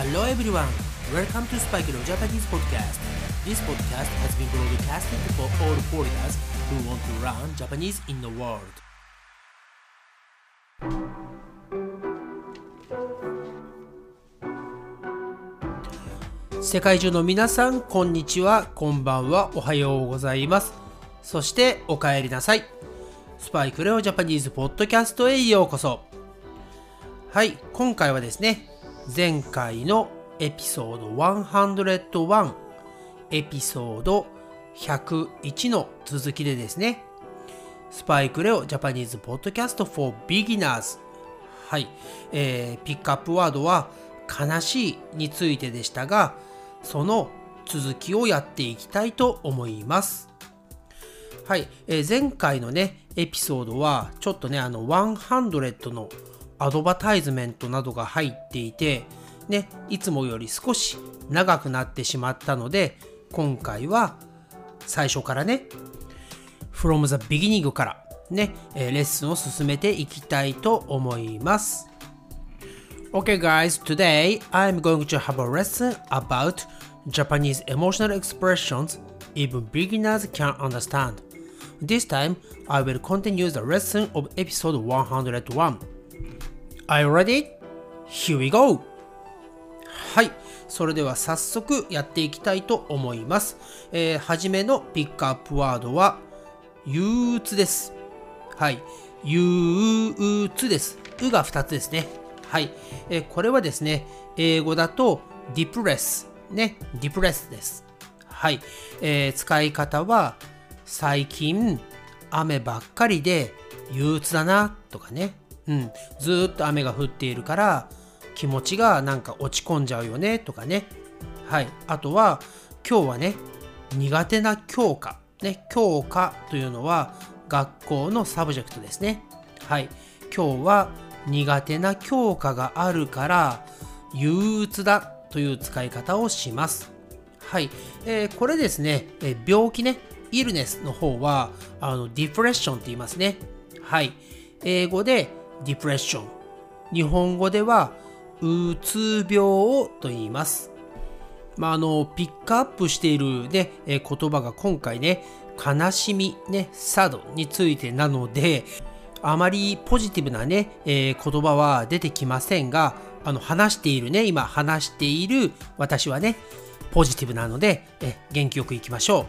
Hello everyone, welcome to Spike Leo Japanese podcast. This podcast has been broadcasted for all foreigners who want to learn Japanese in the world. 世界中の皆さん、こんにちは、こんばんは、おはようございます。そして、お帰りなさい。スパイクレオジャパニーズポッドキャストへようこそ。はい、今回はですね、前回のエピソード101、エピソード101の続きでですね、スパイクレオジャパニーズポッドキャスト for beginners。はい、えー、ピックアップワードは悲しいについてでしたが、その続きをやっていきたいと思います。はい、えー前回のね、エピソードは、ちょっとね、あの、100のアドバタイズメントなどが入っていて、ね、いつもより少し長くなってしまったので、今回は最初からね、from the beginning からね、えーレッスンを進めていきたいと思います。Okay, guys, today I'm going to have a lesson about Japanese emotional expressions even beginners can understand. This time, I will continue the lesson of episode 101. Are you ready? Here we go! はい。それでは早速やっていきたいと思います。えー、はじめのピックアップワードは、憂鬱です。はい。憂鬱です。うが2つですね。はい。えーこれはですね、英語だと depress。ね。depress です。はい。えー使い方は、最近雨ばっかりで憂鬱だなとかね。うん。ずっと雨が降っているから気持ちがなんか落ち込んじゃうよねとかね。はい。あとは、今日はね、苦手な教科。ね。教科というのは学校の subject ですね。はい。今日は苦手な教科があるから憂鬱だという使い方をします。はい。えーこれですね、えー病気ね、イルネスの方は、あの、ディプレッションって言いますね。はい。英語でディプレッション。日本語では、うつ病と言います。まあ、あの、ピックアップしているね、え言葉が今回ね、悲しみ、ね、サドについてなので、あまりポジティブなね、えー言葉は出てきませんが、あの、話しているね、今話している私はね、ポジティブなので、え元気よくいきましょ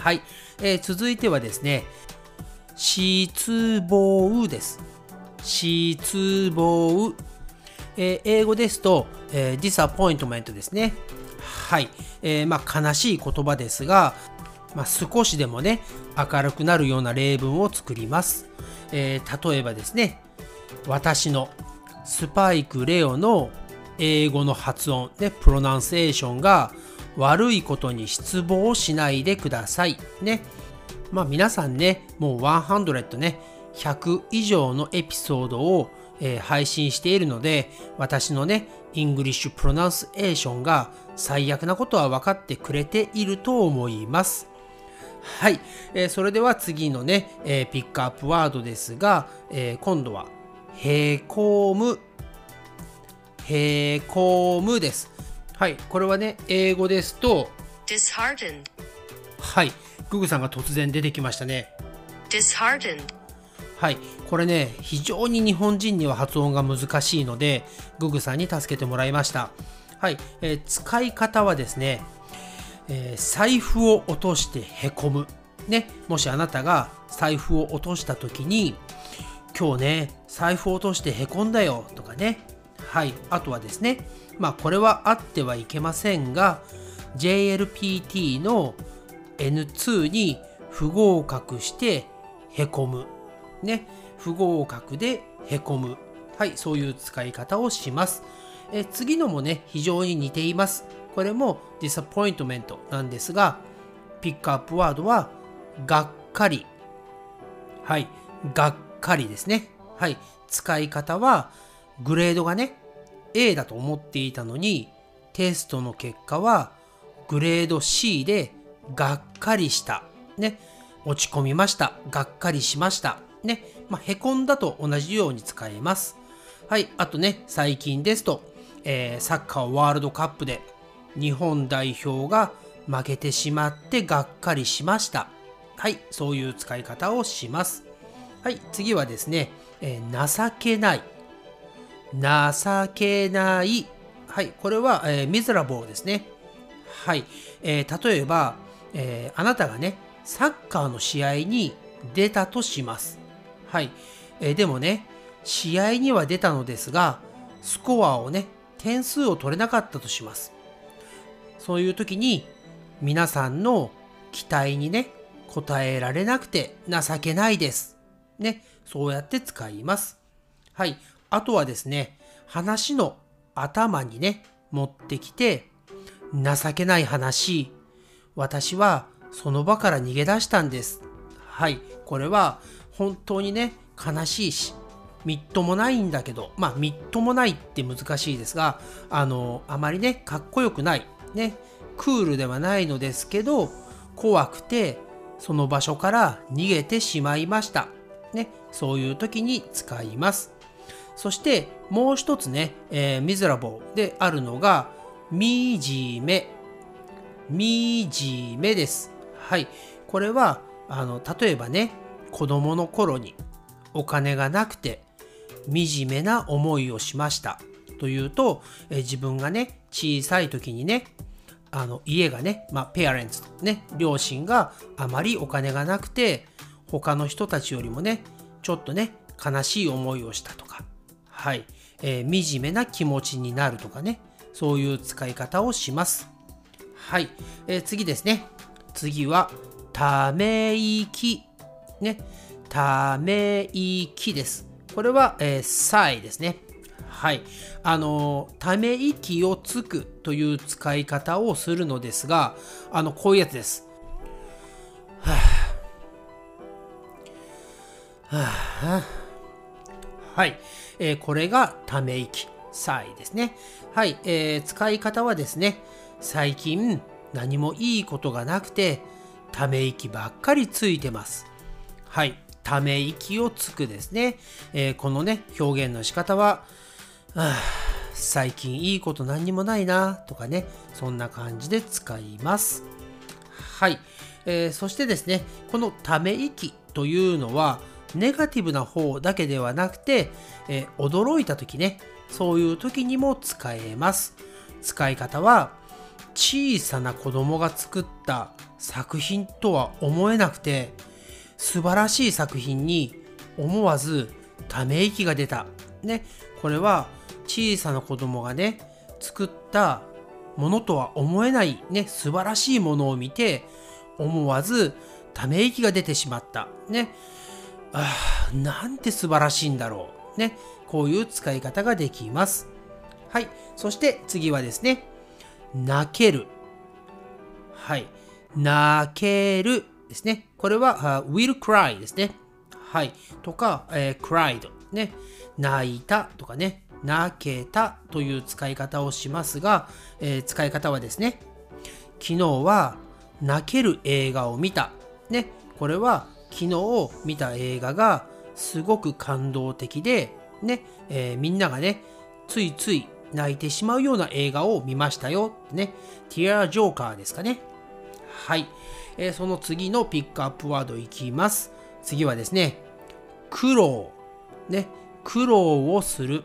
う。はい。えー続いてはですね、失望です。失望。えー英語ですと、えー、disappointment ですね。はい。えーまあ、悲しい言葉ですが、まあ、少しでもね、明るくなるような例文を作ります。えー例えばですね、私のスパイク・レオの英語の発音、ね、 pronunciation が悪いことに失望しないでください。ね。まあ皆さんね、もう100ね、100以上のエピソードを、えー配信しているので、私のね、 English pronunciation が最悪なことは分かってくれていると思います。はい、えーそれでは次のね、えーピックアップワードですが、えー今度は、へこむ、へこむです。はい、これはね、英語ですと、disheartened, はい、ググさんが突然出てきましたね。disheartened, はい、これね、非常に日本人には発音が難しいので、ググさんに助けてもらいました。はい、えー使い方はですね、えー財布を落としてへこむ。ね、もしあなたが財布を落とした時に、今日ね、財布を落としてへこんだよとかね。はい、あとはですね、まあこれはあってはいけませんが、JLPT の N2 に不合格してへこむ。ね、不合格でへこむ。はい、そういう使い方をします。え次のもね、非常に似ています。これも disappointment なんですが、ピックアップワードはがっかり。はい、がっかりですね。はい、使い方はグレードがね、A だと思っていたのに、テストの結果はグレード C でがっかりした。ね、落ち込みました。がっかりしました。ね、まあ、へこんだと同じように使えます。はい、あとね、最近ですと、えーサッカーワールドカップで日本代表が負けてしまってがっかりしました。はい、そういう使い方をします。はい、次はですね、えー情けない。情けない。はい、これは、えー、ミズラボーですね。はい、えー例えば、えーあなたがね、サッカーの試合に出たとします。はい、えーでもね、試合には出たのですが、スコアをね、点数を取れなかったとします。そういう時に、皆さんの期待にね、応えられなくて情けないです。ね、そうやって使います。はい。あとはですね、話の頭にね、持ってきて、情けない話、私はその場から逃げ出したんです。はい。これは本当にね、悲しいし、みっともないんだけど、まあ、みっともないって難しいですが、あの、あまりね、かっこよくない、ね、クールではないのですけど、怖くて、その場所から逃げてしまいました。ね、そういう時に使います。そして、もう一つね、えー、ミズラボーであるのが、みじめ。みじめです。はい。これは、あの、例えばね、子供の頃にお金がなくて、惨めな思いをしました。というと、え自分がね、小さい時にね、あの家がね、まあ、ペアレンツ、ね、両親があまりお金がなくて、他の人たちよりもね、ちょっとね、悲しい思いをしたとか、はい、えー惨めな気持ちになるとかね、そういう使い方をします。はい、えー次ですね。次は、ため息。ね、ため息です。これは、えー、sigh ですね。はい。あの、ため息をつくという使い方をするのですが、あの、こういうやつです。はぁはぁはぁはい、えーこれがため息、sigh ですね。はい、えー使い方はですね、最近何もいいことがなくて、ため息ばっかりついてます。はい、ため息をつくですね。えーこのね、表現の仕方は、はあ最近いいこと何にもないなとかね、そんな感じで使います。はい、えーそしてですね、このため息というのは、ネガティブな方だけではなくて、えー驚いた時ね、そういう時にも使えます。使い方は、小さな子供が作った作品とは思えなくて、素晴らしい作品に思わずため息が出た。ね、これは小さな子供がね、作ったものとは思えないね、素晴らしいものを見て、思わずため息が出てしまった。ね、ああ、なんて素晴らしいんだろう。ね、こういう使い方ができます。はい、そして次はですね、泣ける。はい。泣けるですね。これは、will cry ですね。はい。とか、えー cried ね。泣いたとかね。泣けたという使い方をしますが、えー使い方はですね。昨日は泣ける映画を見た。ね。これは昨日見た映画がすごく感動的で、ね。えーみんながね、ついつい泣いてしまうような映画を見ましたよ。ね。Tear Joker ですかね。はい。えーその次のピックアップワードいきます。次はですね、苦労。ね。苦労をする。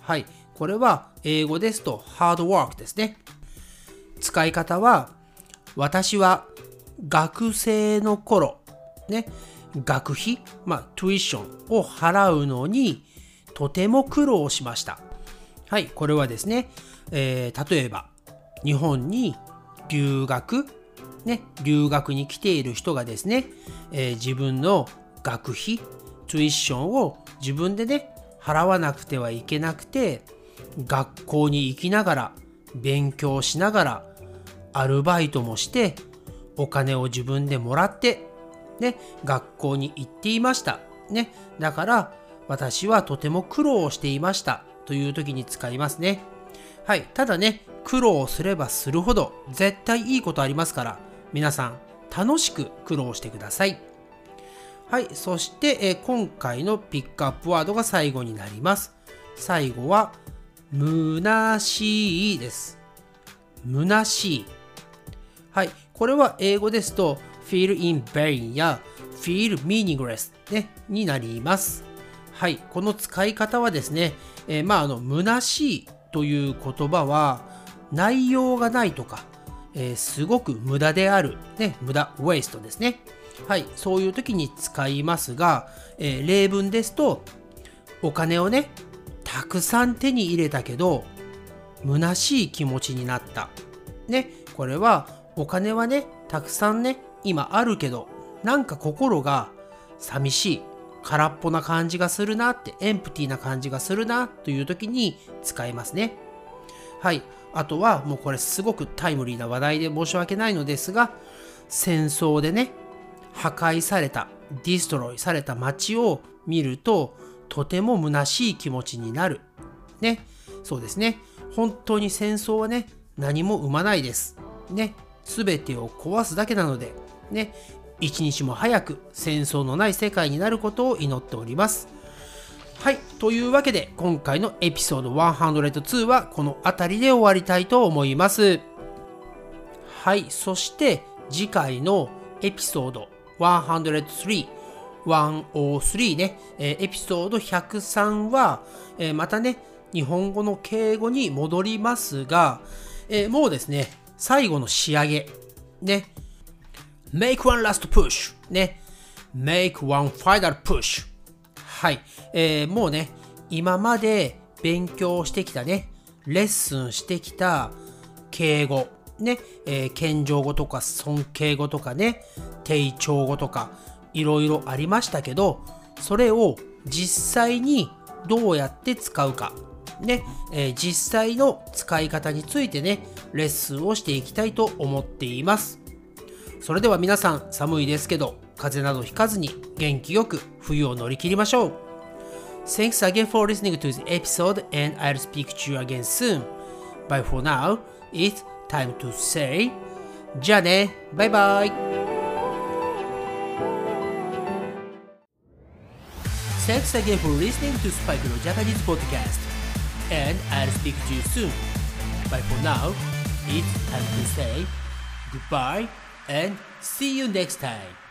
はい。これは英語ですと hard work ですね。使い方は、私は学生の頃、ね、学費、まあ、トゥイッションを払うのにとても苦労しました。はい、これはですね、えー例えば、日本に留学、ね、留学に来ている人がですね、えー自分の学費、トゥイッションを自分でね、払わなくてはいけなくて、学校に行きながら、勉強しながら、アルバイトもして、お金を自分でもらって、ね、学校に行っていました。ね、だから、私はとても苦労をしていました。という時に使いますね。はい。ただね、苦労すればするほど、絶対いいことありますから、皆さん、楽しく苦労してください。はい。そして、え今回のピックアップワードが最後になります。最後は、虚しいです。虚しい。はい。これは英語ですと feel in vain や feel meaningless、ね、になります。はい。この使い方はですね、えーまあ、あの、虚しいという言葉は内容がないとか、えーすごく無駄である、ね、無駄、ウェイストですね。はい。そういう時に使いますが、えー例文ですと、お金をね、たくさん手に入れたけど、虚しい気持ちになった。ね、これはお金はね、たくさんね、今あるけど、なんか心が寂しい、空っぽな感じがするなって、エンプティな感じがするなという時に使いますね。はい。あとはもうこれすごくタイムリーな話題で申し訳ないのですが、戦争でね、破壊された、ディストロイされた街を見ると、とても虚しい気持ちになる。ね。そうですね。本当に戦争はね、何も生まないです。ね。すべてを壊すだけなので、ね。一日も早く戦争のない世界になることを祈っております。はい。というわけで、今回のエピソード102はこの辺りで終わりたいと思います。はい。そして、次回のエピソード103、103ね、えエピソード103は、えまたね、日本語の敬語に戻りますが、えもうですね、最後の仕上げ、ね、make one last push ね。make one final push はい。えーもうね、今まで勉強してきたね、レッスンしてきた敬語、ね、えー謙譲語とか尊敬語とかね、定調語とか、いろいろありましたけど、それを実際にどうやって使うか、ね、えー実際の使い方についてね、レッスンをしていきたいと思っています。それでは皆さん寒いですけど風邪などひかずに元気よく冬を乗り切りましょう Thanks again for listening to the episode and I'll speak to you again soon. But for now, it's time to say じゃあねバイバイ Thanks again for listening to Spike no Japanese podcast and I'll speak to you soon. But for now, it's time to say goodbye and see you next time.